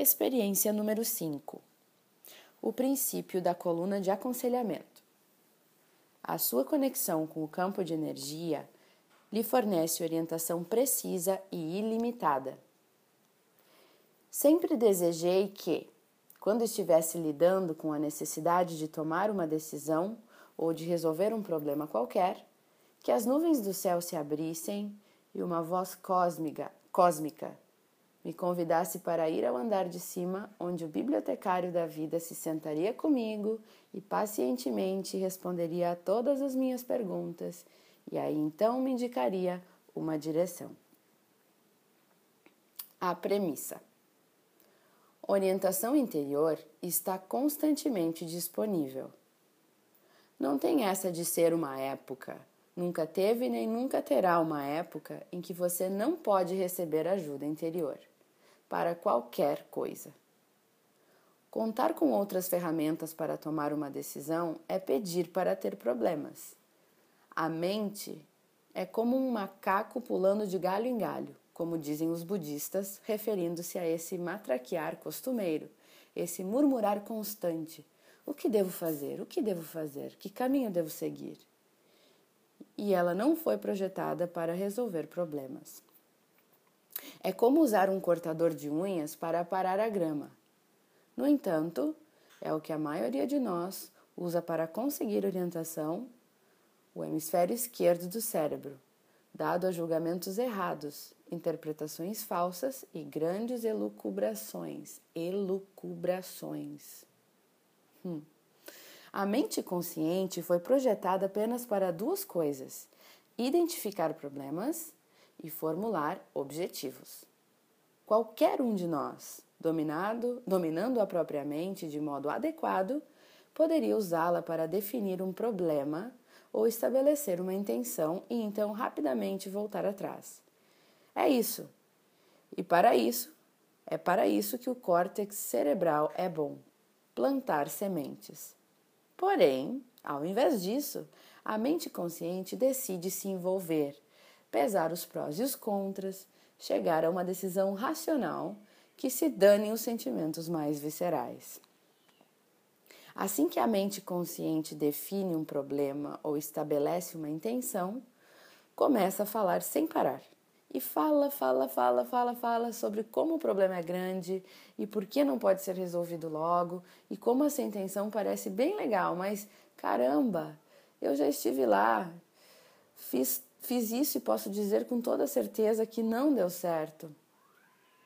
Experiência número 5. O princípio da coluna de aconselhamento. A sua conexão com o campo de energia lhe fornece orientação precisa e ilimitada. Sempre desejei que, quando estivesse lidando com a necessidade de tomar uma decisão ou de resolver um problema qualquer, que as nuvens do céu se abrissem e uma voz cósmica, cósmica me convidasse para ir ao andar de cima, onde o bibliotecário da vida se sentaria comigo e pacientemente responderia a todas as minhas perguntas, e aí então me indicaria uma direção. A premissa: Orientação interior está constantemente disponível. Não tem essa de ser uma época. Nunca teve nem nunca terá uma época em que você não pode receber ajuda interior para qualquer coisa. Contar com outras ferramentas para tomar uma decisão é pedir para ter problemas. A mente é como um macaco pulando de galho em galho, como dizem os budistas, referindo-se a esse matraquear costumeiro, esse murmurar constante. O que devo fazer? O que devo fazer? Que caminho devo seguir? E ela não foi projetada para resolver problemas. É como usar um cortador de unhas para aparar a grama. No entanto, é o que a maioria de nós usa para conseguir orientação o hemisfério esquerdo do cérebro, dado a julgamentos errados, interpretações falsas e grandes elucubrações. Elucubrações. Hum. A mente consciente foi projetada apenas para duas coisas: identificar problemas e formular objetivos. Qualquer um de nós, dominado, dominando a própria mente de modo adequado, poderia usá-la para definir um problema ou estabelecer uma intenção e então rapidamente voltar atrás. É isso. E para isso, é para isso que o córtex cerebral é bom plantar sementes. Porém, ao invés disso, a mente consciente decide se envolver pesar os prós e os contras, chegar a uma decisão racional que se dane os sentimentos mais viscerais. Assim que a mente consciente define um problema ou estabelece uma intenção, começa a falar sem parar. E fala, fala, fala, fala, fala sobre como o problema é grande e por que não pode ser resolvido logo e como essa intenção parece bem legal, mas caramba, eu já estive lá, fiz Fiz isso e posso dizer com toda certeza que não deu certo.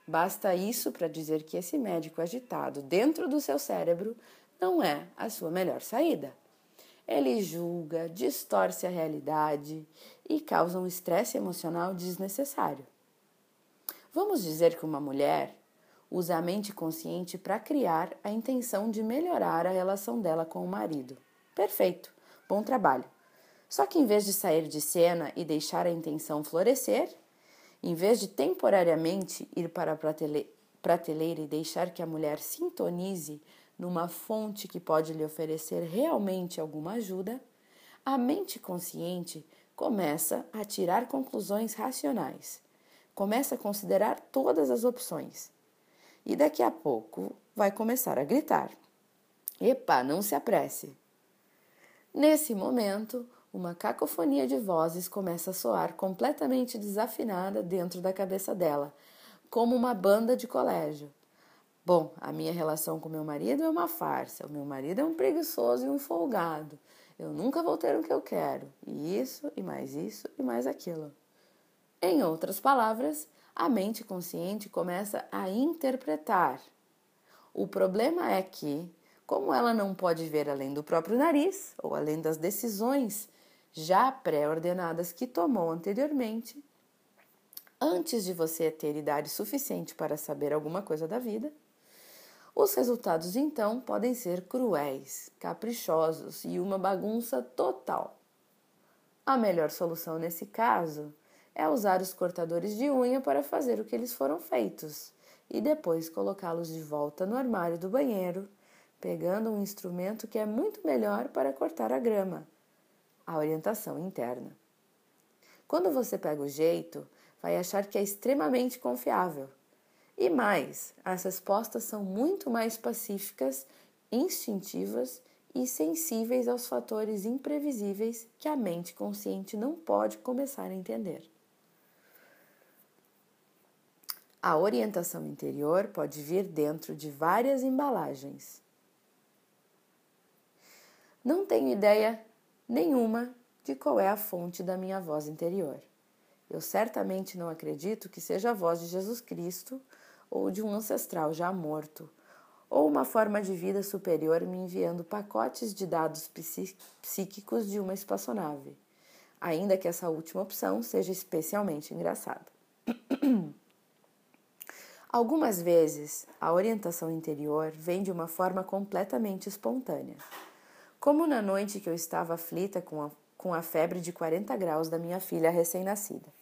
Basta isso para dizer que esse médico agitado dentro do seu cérebro não é a sua melhor saída. Ele julga, distorce a realidade e causa um estresse emocional desnecessário. Vamos dizer que uma mulher usa a mente consciente para criar a intenção de melhorar a relação dela com o marido. Perfeito, bom trabalho. Só que em vez de sair de cena e deixar a intenção florescer, em vez de temporariamente ir para a prateleira e deixar que a mulher sintonize numa fonte que pode lhe oferecer realmente alguma ajuda, a mente consciente começa a tirar conclusões racionais, começa a considerar todas as opções e daqui a pouco vai começar a gritar: Epa, não se apresse! Nesse momento, uma cacofonia de vozes começa a soar completamente desafinada dentro da cabeça dela, como uma banda de colégio. Bom, a minha relação com meu marido é uma farsa. O meu marido é um preguiçoso e um folgado. Eu nunca vou ter o que eu quero. E isso, e mais isso, e mais aquilo. Em outras palavras, a mente consciente começa a interpretar. O problema é que, como ela não pode ver além do próprio nariz ou além das decisões já pré-ordenadas que tomou anteriormente, antes de você ter idade suficiente para saber alguma coisa da vida, os resultados então podem ser cruéis, caprichosos e uma bagunça total. A melhor solução nesse caso é usar os cortadores de unha para fazer o que eles foram feitos e depois colocá-los de volta no armário do banheiro, pegando um instrumento que é muito melhor para cortar a grama a orientação interna. Quando você pega o jeito, vai achar que é extremamente confiável. E mais, as respostas são muito mais pacíficas, instintivas e sensíveis aos fatores imprevisíveis que a mente consciente não pode começar a entender. A orientação interior pode vir dentro de várias embalagens. Não tenho ideia nenhuma de qual é a fonte da minha voz interior. Eu certamente não acredito que seja a voz de Jesus Cristo ou de um ancestral já morto ou uma forma de vida superior me enviando pacotes de dados psíquicos de uma espaçonave, ainda que essa última opção seja especialmente engraçada. Algumas vezes, a orientação interior vem de uma forma completamente espontânea, como na noite que eu estava aflita com a, com a febre de 40 graus da minha filha recém-nascida.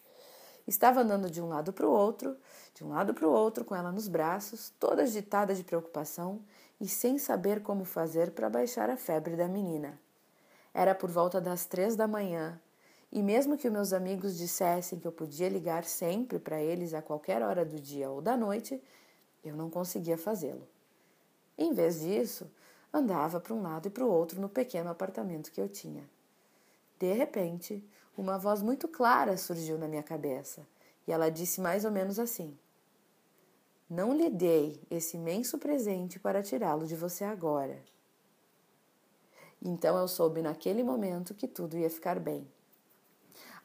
Estava andando de um lado para o outro, de um lado para o outro, com ela nos braços, toda agitada de preocupação e sem saber como fazer para baixar a febre da menina. Era por volta das três da manhã, e mesmo que meus amigos dissessem que eu podia ligar sempre para eles a qualquer hora do dia ou da noite, eu não conseguia fazê-lo. Em vez disso, andava para um lado e para o outro no pequeno apartamento que eu tinha. De repente, uma voz muito clara surgiu na minha cabeça e ela disse mais ou menos assim: Não lhe dei esse imenso presente para tirá-lo de você agora. Então eu soube naquele momento que tudo ia ficar bem.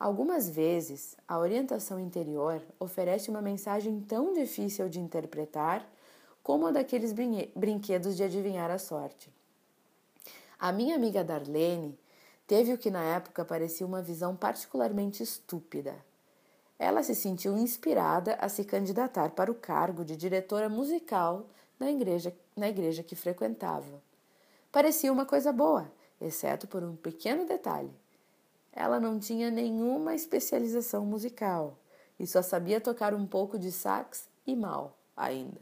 Algumas vezes, a orientação interior oferece uma mensagem tão difícil de interpretar como a daqueles brinquedos de adivinhar a sorte. A minha amiga Darlene teve o que na época parecia uma visão particularmente estúpida. Ela se sentiu inspirada a se candidatar para o cargo de diretora musical na igreja, na igreja que frequentava. Parecia uma coisa boa, exceto por um pequeno detalhe. Ela não tinha nenhuma especialização musical e só sabia tocar um pouco de sax e mal ainda.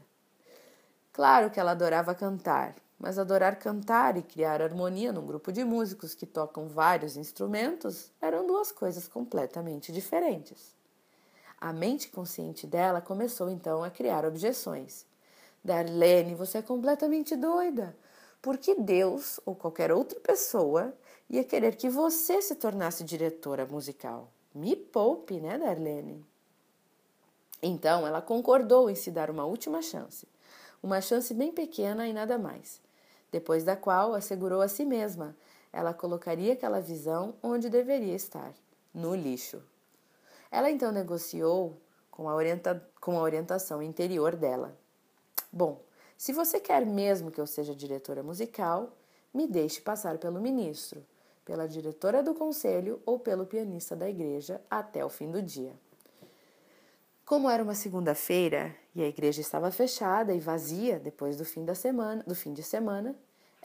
Claro que ela adorava cantar, mas adorar cantar e criar harmonia num grupo de músicos que tocam vários instrumentos eram duas coisas completamente diferentes. A mente consciente dela começou então a criar objeções. Darlene, você é completamente doida. Por que Deus ou qualquer outra pessoa ia querer que você se tornasse diretora musical? Me poupe, né, Darlene? Então ela concordou em se dar uma última chance. Uma chance bem pequena e nada mais depois da qual assegurou a si mesma ela colocaria aquela visão onde deveria estar no lixo. Ela então negociou com a, orienta com a orientação interior dela. Bom, se você quer mesmo que eu seja diretora musical, me deixe passar pelo ministro, pela diretora do conselho ou pelo pianista da igreja até o fim do dia. Como era uma segunda-feira e a igreja estava fechada e vazia depois do fim da semana, do fim de semana,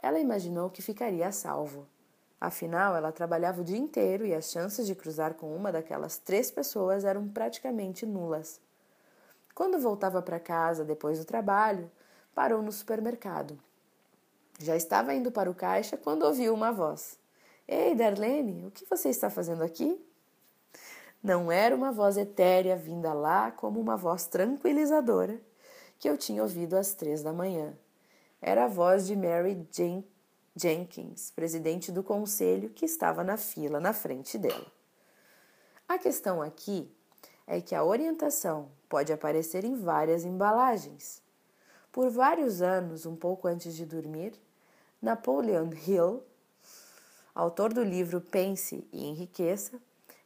ela imaginou que ficaria a salvo. Afinal, ela trabalhava o dia inteiro e as chances de cruzar com uma daquelas três pessoas eram praticamente nulas. Quando voltava para casa depois do trabalho, parou no supermercado. Já estava indo para o caixa quando ouviu uma voz. Ei, Darlene, o que você está fazendo aqui? Não era uma voz etérea vinda lá como uma voz tranquilizadora que eu tinha ouvido às três da manhã era a voz de Mary Jen Jenkins, presidente do conselho, que estava na fila na frente dela. A questão aqui é que a orientação pode aparecer em várias embalagens. Por vários anos, um pouco antes de dormir, Napoleon Hill, autor do livro Pense e Enriqueça,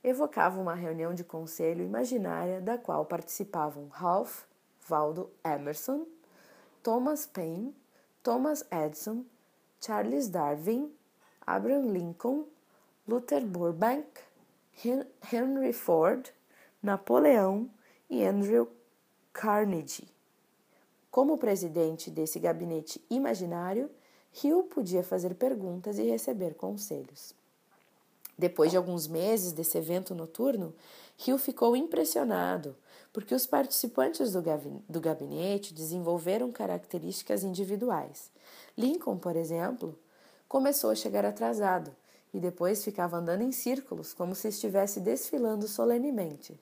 evocava uma reunião de conselho imaginária da qual participavam Ralph Waldo Emerson, Thomas Paine Thomas Edison, Charles Darwin, Abraham Lincoln, Luther Burbank, Henry Ford, Napoleão e Andrew Carnegie. Como presidente desse gabinete imaginário, Hill podia fazer perguntas e receber conselhos. Depois de alguns meses desse evento noturno, Hill ficou impressionado porque os participantes do gabinete desenvolveram características individuais. Lincoln, por exemplo, começou a chegar atrasado e depois ficava andando em círculos como se estivesse desfilando solenemente.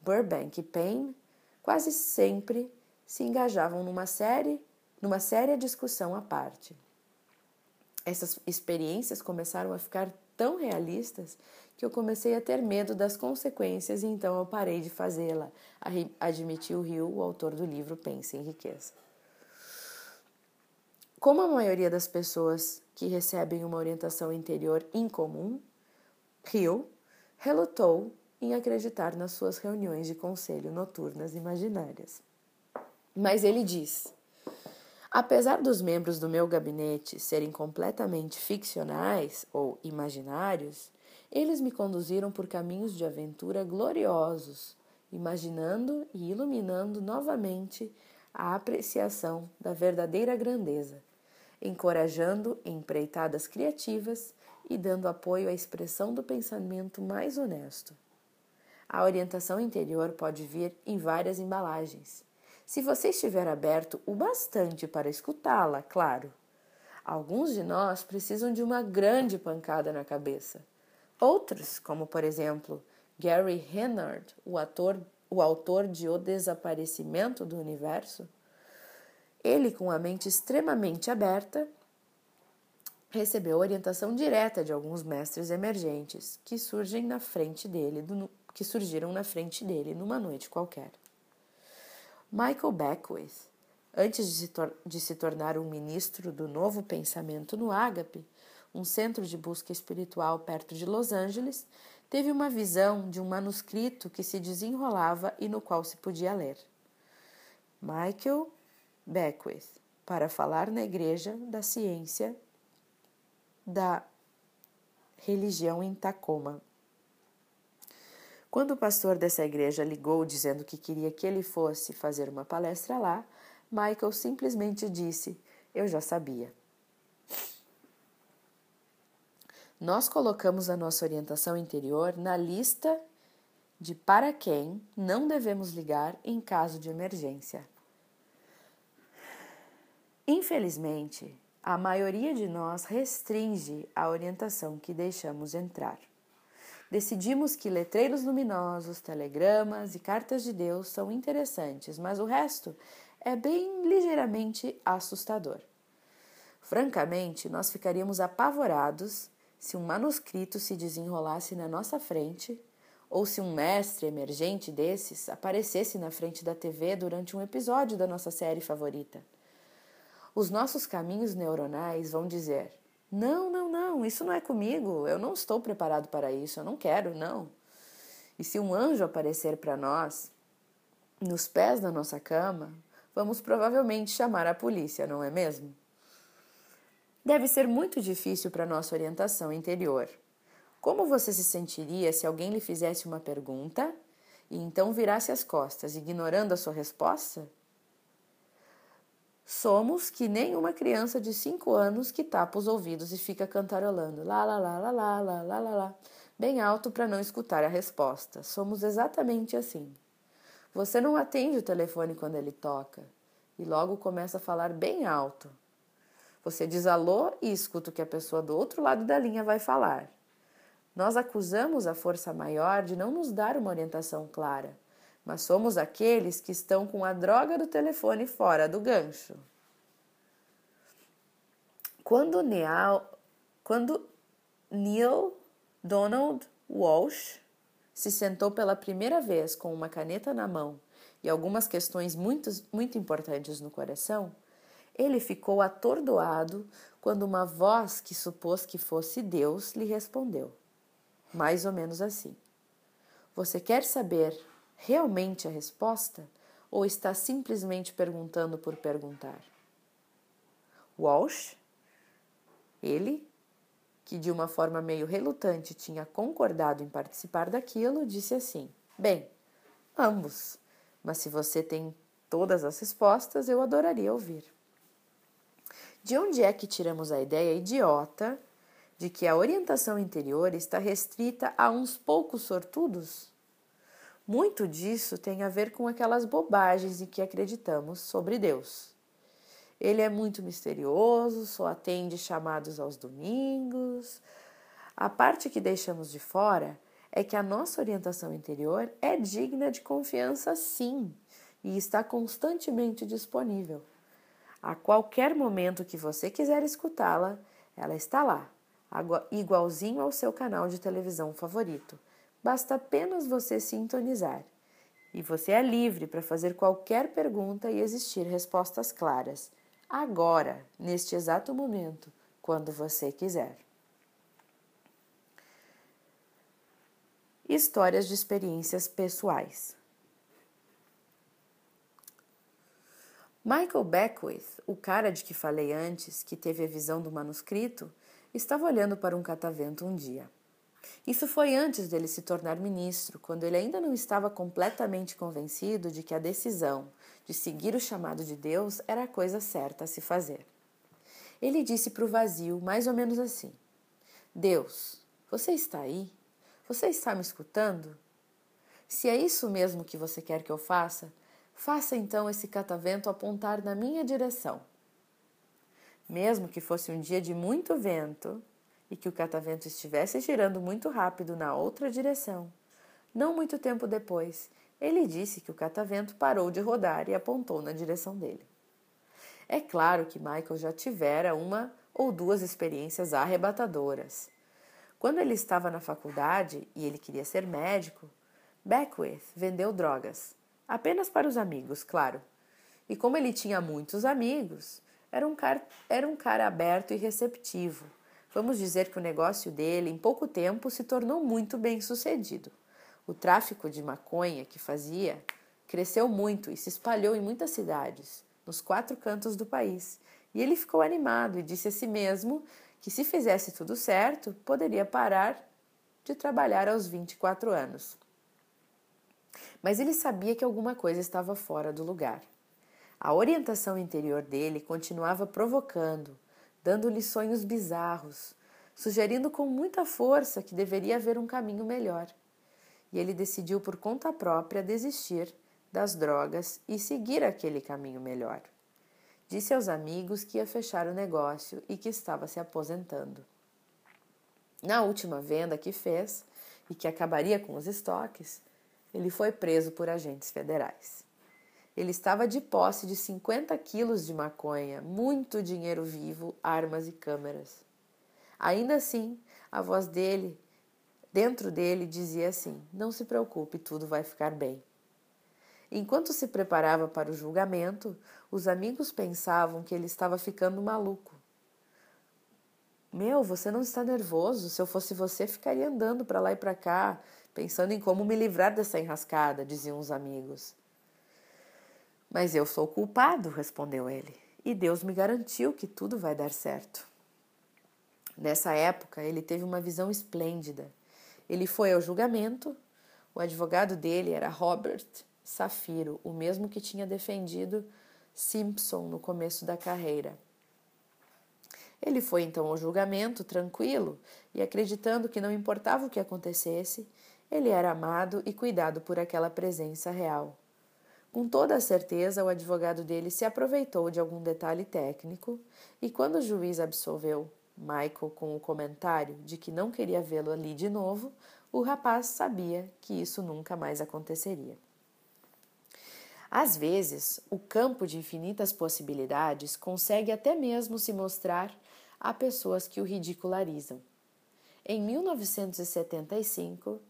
Burbank e Payne quase sempre se engajavam numa série, numa séria discussão à parte. Essas experiências começaram a ficar tão realistas que eu comecei a ter medo das consequências e então eu parei de fazê-la, admitiu Rio, o autor do livro Pense em Riqueza. Como a maioria das pessoas que recebem uma orientação interior incomum, Rio relutou em acreditar nas suas reuniões de conselho noturnas imaginárias. Mas ele diz: apesar dos membros do meu gabinete serem completamente ficcionais ou imaginários, eles me conduziram por caminhos de aventura gloriosos, imaginando e iluminando novamente a apreciação da verdadeira grandeza encorajando empreitadas criativas e dando apoio à expressão do pensamento mais honesto. A orientação interior pode vir em várias embalagens. Se você estiver aberto o bastante para escutá-la, claro. Alguns de nós precisam de uma grande pancada na cabeça. Outros, como por exemplo Gary Hennard, o, ator, o autor de O Desaparecimento do Universo, ele, com a mente extremamente aberta, recebeu orientação direta de alguns mestres emergentes que surgem na frente dele, que surgiram na frente dele numa noite qualquer. Michael Beckwith, antes de se, de se tornar um ministro do novo pensamento no Ágape, um centro de busca espiritual perto de Los Angeles, teve uma visão de um manuscrito que se desenrolava e no qual se podia ler. Michael Beckwith para falar na igreja da ciência da religião em Tacoma. Quando o pastor dessa igreja ligou dizendo que queria que ele fosse fazer uma palestra lá, Michael simplesmente disse: Eu já sabia. Nós colocamos a nossa orientação interior na lista de para quem não devemos ligar em caso de emergência. Infelizmente, a maioria de nós restringe a orientação que deixamos entrar. Decidimos que letreiros luminosos, telegramas e cartas de Deus são interessantes, mas o resto é bem ligeiramente assustador. Francamente, nós ficaríamos apavorados se um manuscrito se desenrolasse na nossa frente ou se um mestre emergente desses aparecesse na frente da TV durante um episódio da nossa série favorita. Os nossos caminhos neuronais vão dizer: não, não, não, isso não é comigo, eu não estou preparado para isso, eu não quero, não. E se um anjo aparecer para nós, nos pés da nossa cama, vamos provavelmente chamar a polícia, não é mesmo? Deve ser muito difícil para nossa orientação interior. Como você se sentiria se alguém lhe fizesse uma pergunta e então virasse as costas, ignorando a sua resposta? Somos que nem uma criança de 5 anos que tapa os ouvidos e fica cantarolando lá, lá, lá, lá, lá, lá, lá, lá, bem alto para não escutar a resposta. Somos exatamente assim. Você não atende o telefone quando ele toca e logo começa a falar bem alto. Você diz alô e escuta o que a pessoa do outro lado da linha vai falar. Nós acusamos a força maior de não nos dar uma orientação clara mas somos aqueles que estão com a droga do telefone fora do gancho. Quando Neil, quando Neil Donald Walsh se sentou pela primeira vez com uma caneta na mão e algumas questões muito, muito importantes no coração, ele ficou atordoado quando uma voz que supôs que fosse Deus lhe respondeu. Mais ou menos assim: Você quer saber realmente a resposta ou está simplesmente perguntando por perguntar? Walsh, ele, que de uma forma meio relutante tinha concordado em participar daquilo, disse assim: Bem, ambos, mas se você tem todas as respostas, eu adoraria ouvir. De onde é que tiramos a ideia idiota de que a orientação interior está restrita a uns poucos sortudos? Muito disso tem a ver com aquelas bobagens em que acreditamos sobre Deus. Ele é muito misterioso, só atende chamados aos domingos. A parte que deixamos de fora é que a nossa orientação interior é digna de confiança, sim, e está constantemente disponível. A qualquer momento que você quiser escutá-la, ela está lá, igualzinho ao seu canal de televisão favorito. Basta apenas você sintonizar. E você é livre para fazer qualquer pergunta e existir respostas claras, agora, neste exato momento, quando você quiser. Histórias de experiências pessoais. Michael Beckwith, o cara de que falei antes, que teve a visão do manuscrito, estava olhando para um catavento um dia. Isso foi antes dele se tornar ministro, quando ele ainda não estava completamente convencido de que a decisão de seguir o chamado de Deus era a coisa certa a se fazer. Ele disse para o vazio, mais ou menos assim: Deus, você está aí? Você está me escutando? Se é isso mesmo que você quer que eu faça, faça então esse catavento apontar na minha direção. Mesmo que fosse um dia de muito vento e que o catavento estivesse girando muito rápido na outra direção, não muito tempo depois, ele disse que o catavento parou de rodar e apontou na direção dele. É claro que Michael já tivera uma ou duas experiências arrebatadoras. Quando ele estava na faculdade e ele queria ser médico, Beckwith vendeu drogas Apenas para os amigos, claro. E como ele tinha muitos amigos, era um, cara, era um cara aberto e receptivo. Vamos dizer que o negócio dele, em pouco tempo, se tornou muito bem sucedido. O tráfico de maconha que fazia cresceu muito e se espalhou em muitas cidades, nos quatro cantos do país. E ele ficou animado e disse a si mesmo que, se fizesse tudo certo, poderia parar de trabalhar aos 24 anos. Mas ele sabia que alguma coisa estava fora do lugar. A orientação interior dele continuava provocando, dando-lhe sonhos bizarros, sugerindo com muita força que deveria haver um caminho melhor. E ele decidiu por conta própria desistir das drogas e seguir aquele caminho melhor. Disse aos amigos que ia fechar o negócio e que estava se aposentando. Na última venda que fez, e que acabaria com os estoques, ele foi preso por agentes federais. Ele estava de posse de 50 quilos de maconha, muito dinheiro vivo, armas e câmeras. Ainda assim, a voz dele, dentro dele, dizia assim: Não se preocupe, tudo vai ficar bem. Enquanto se preparava para o julgamento, os amigos pensavam que ele estava ficando maluco. Meu, você não está nervoso? Se eu fosse você, ficaria andando para lá e para cá, pensando em como me livrar dessa enrascada, diziam os amigos. Mas eu sou culpado, respondeu ele, e Deus me garantiu que tudo vai dar certo. Nessa época, ele teve uma visão esplêndida. Ele foi ao julgamento. O advogado dele era Robert Safiro, o mesmo que tinha defendido Simpson no começo da carreira. Ele foi então ao julgamento tranquilo e acreditando que não importava o que acontecesse, ele era amado e cuidado por aquela presença real. Com toda a certeza, o advogado dele se aproveitou de algum detalhe técnico e, quando o juiz absolveu Michael com o comentário de que não queria vê-lo ali de novo, o rapaz sabia que isso nunca mais aconteceria. Às vezes, o campo de infinitas possibilidades consegue até mesmo se mostrar a pessoas que o ridicularizam. Em 1975,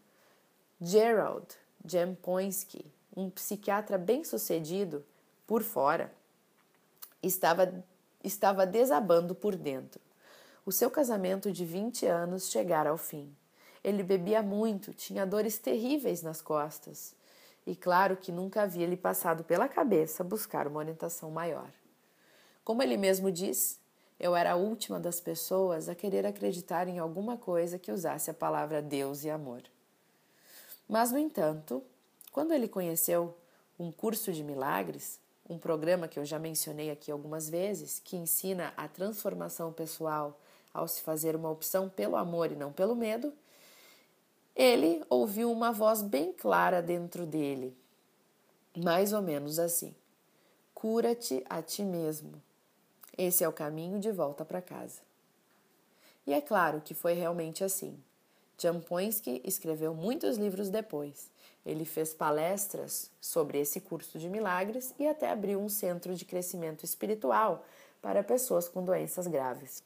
Gerald Jamponsky, um psiquiatra bem-sucedido por fora, estava, estava desabando por dentro. O seu casamento de 20 anos chegara ao fim. Ele bebia muito, tinha dores terríveis nas costas. E claro que nunca havia lhe passado pela cabeça buscar uma orientação maior. Como ele mesmo diz, eu era a última das pessoas a querer acreditar em alguma coisa que usasse a palavra Deus e amor. Mas, no entanto, quando ele conheceu um curso de milagres, um programa que eu já mencionei aqui algumas vezes, que ensina a transformação pessoal ao se fazer uma opção pelo amor e não pelo medo, ele ouviu uma voz bem clara dentro dele, mais ou menos assim: Cura-te a ti mesmo. Esse é o caminho de volta para casa. E é claro que foi realmente assim. Jampoinsky escreveu muitos livros depois. Ele fez palestras sobre esse curso de milagres e até abriu um centro de crescimento espiritual para pessoas com doenças graves.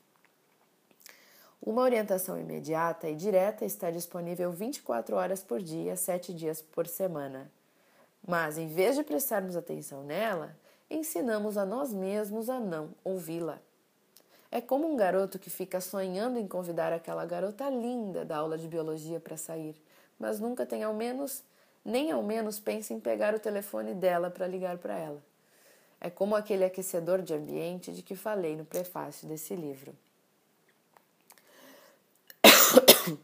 Uma orientação imediata e direta está disponível 24 horas por dia, 7 dias por semana. Mas, em vez de prestarmos atenção nela, ensinamos a nós mesmos a não ouvi-la. É como um garoto que fica sonhando em convidar aquela garota linda da aula de biologia para sair, mas nunca tem ao menos, nem ao menos pensa em pegar o telefone dela para ligar para ela. É como aquele aquecedor de ambiente de que falei no prefácio desse livro.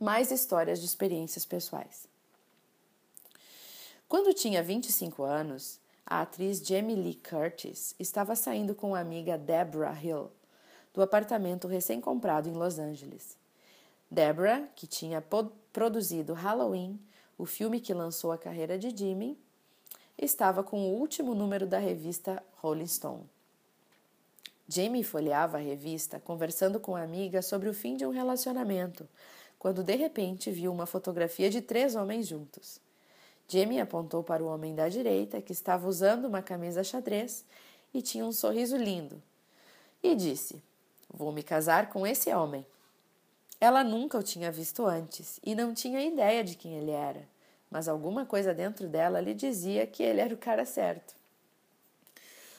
Mais histórias de experiências pessoais. Quando tinha 25 anos, a atriz Jamie Lee Curtis estava saindo com a amiga Deborah Hill, do apartamento recém-comprado em Los Angeles. Deborah, que tinha produzido Halloween, o filme que lançou a carreira de Jimmy, estava com o último número da revista Rolling Stone. Jamie folheava a revista conversando com a amiga sobre o fim de um relacionamento, quando de repente viu uma fotografia de três homens juntos. Jamie apontou para o homem da direita, que estava usando uma camisa xadrez e tinha um sorriso lindo, e disse: Vou me casar com esse homem. Ela nunca o tinha visto antes e não tinha ideia de quem ele era, mas alguma coisa dentro dela lhe dizia que ele era o cara certo.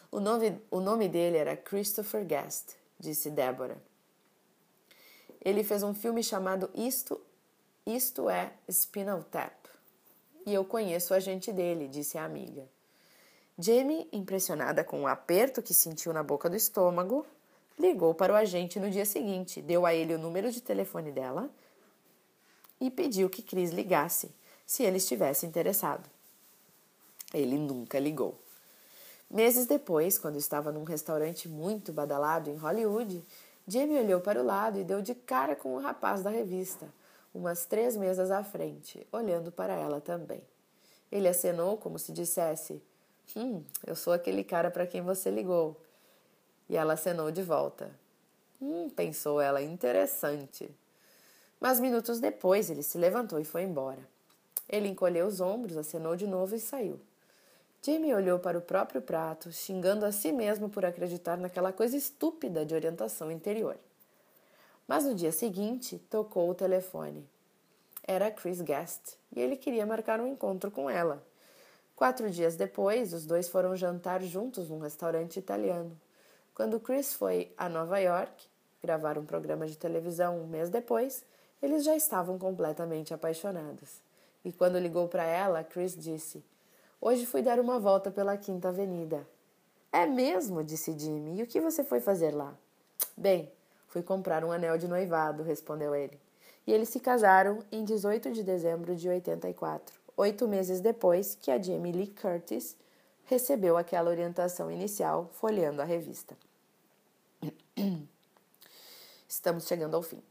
O nome, o nome dele era Christopher Guest, disse Débora. Ele fez um filme chamado Isto, Isto é Spinal Tap. E eu conheço o agente dele, disse a amiga. Jamie, impressionada com o aperto que sentiu na boca do estômago, ligou para o agente no dia seguinte, deu a ele o número de telefone dela e pediu que Chris ligasse, se ele estivesse interessado. Ele nunca ligou. Meses depois, quando estava num restaurante muito badalado em Hollywood, Jamie olhou para o lado e deu de cara com o rapaz da revista umas três mesas à frente, olhando para ela também. Ele acenou como se dissesse: Hum, eu sou aquele cara para quem você ligou. E ela acenou de volta. Hum, pensou ela, interessante. Mas minutos depois ele se levantou e foi embora. Ele encolheu os ombros, acenou de novo e saiu. Jimmy olhou para o próprio prato, xingando a si mesmo por acreditar naquela coisa estúpida de orientação interior. Mas no dia seguinte, tocou o telefone. Era Chris Guest e ele queria marcar um encontro com ela. Quatro dias depois, os dois foram jantar juntos num restaurante italiano. Quando Chris foi a Nova York gravar um programa de televisão um mês depois, eles já estavam completamente apaixonados. E quando ligou para ela, Chris disse: Hoje fui dar uma volta pela Quinta Avenida. É mesmo? disse Jimmy. E o que você foi fazer lá? Bem, Fui comprar um anel de noivado, respondeu ele. E eles se casaram em 18 de dezembro de 84, oito meses depois que a Jamie Lee Curtis recebeu aquela orientação inicial folheando a revista. Estamos chegando ao fim.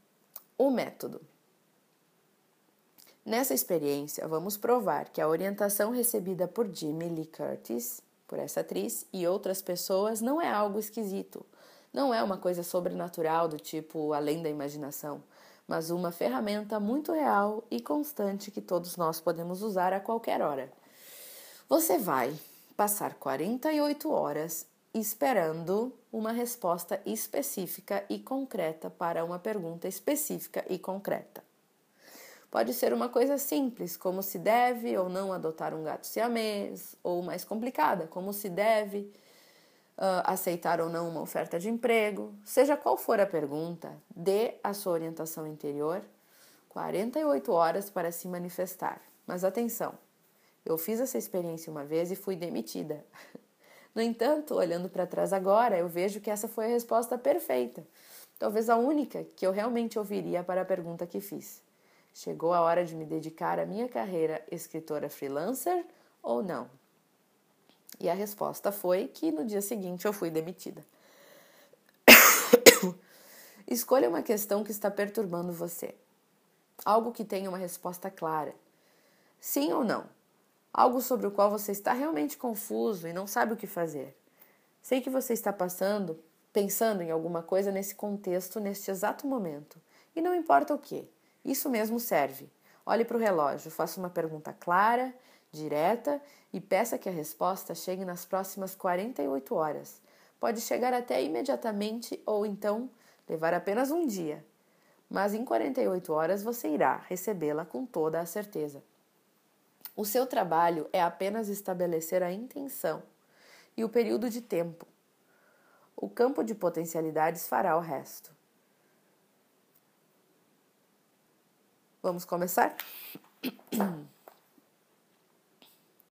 O método. Nessa experiência, vamos provar que a orientação recebida por Jamie Lee Curtis, por essa atriz, e outras pessoas não é algo esquisito não é uma coisa sobrenatural do tipo além da imaginação, mas uma ferramenta muito real e constante que todos nós podemos usar a qualquer hora. Você vai passar 48 horas esperando uma resposta específica e concreta para uma pergunta específica e concreta. Pode ser uma coisa simples, como se deve ou não adotar um gato siamês, ou mais complicada, como se deve uh, aceitar ou não uma oferta de emprego, seja qual for a pergunta, dê a sua orientação interior 48 horas para se manifestar. Mas atenção, eu fiz essa experiência uma vez e fui demitida. No entanto, olhando para trás agora, eu vejo que essa foi a resposta perfeita, talvez a única que eu realmente ouviria para a pergunta que fiz. Chegou a hora de me dedicar à minha carreira escritora freelancer ou não? E a resposta foi que no dia seguinte eu fui demitida. Escolha uma questão que está perturbando você. Algo que tenha uma resposta clara. Sim ou não? Algo sobre o qual você está realmente confuso e não sabe o que fazer. Sei que você está passando, pensando em alguma coisa nesse contexto, neste exato momento. E não importa o que. Isso mesmo serve. Olhe para o relógio, faça uma pergunta clara, direta e peça que a resposta chegue nas próximas 48 horas. Pode chegar até imediatamente ou então levar apenas um dia. Mas em 48 horas você irá recebê-la com toda a certeza. O seu trabalho é apenas estabelecer a intenção e o período de tempo. O campo de potencialidades fará o resto. Vamos começar?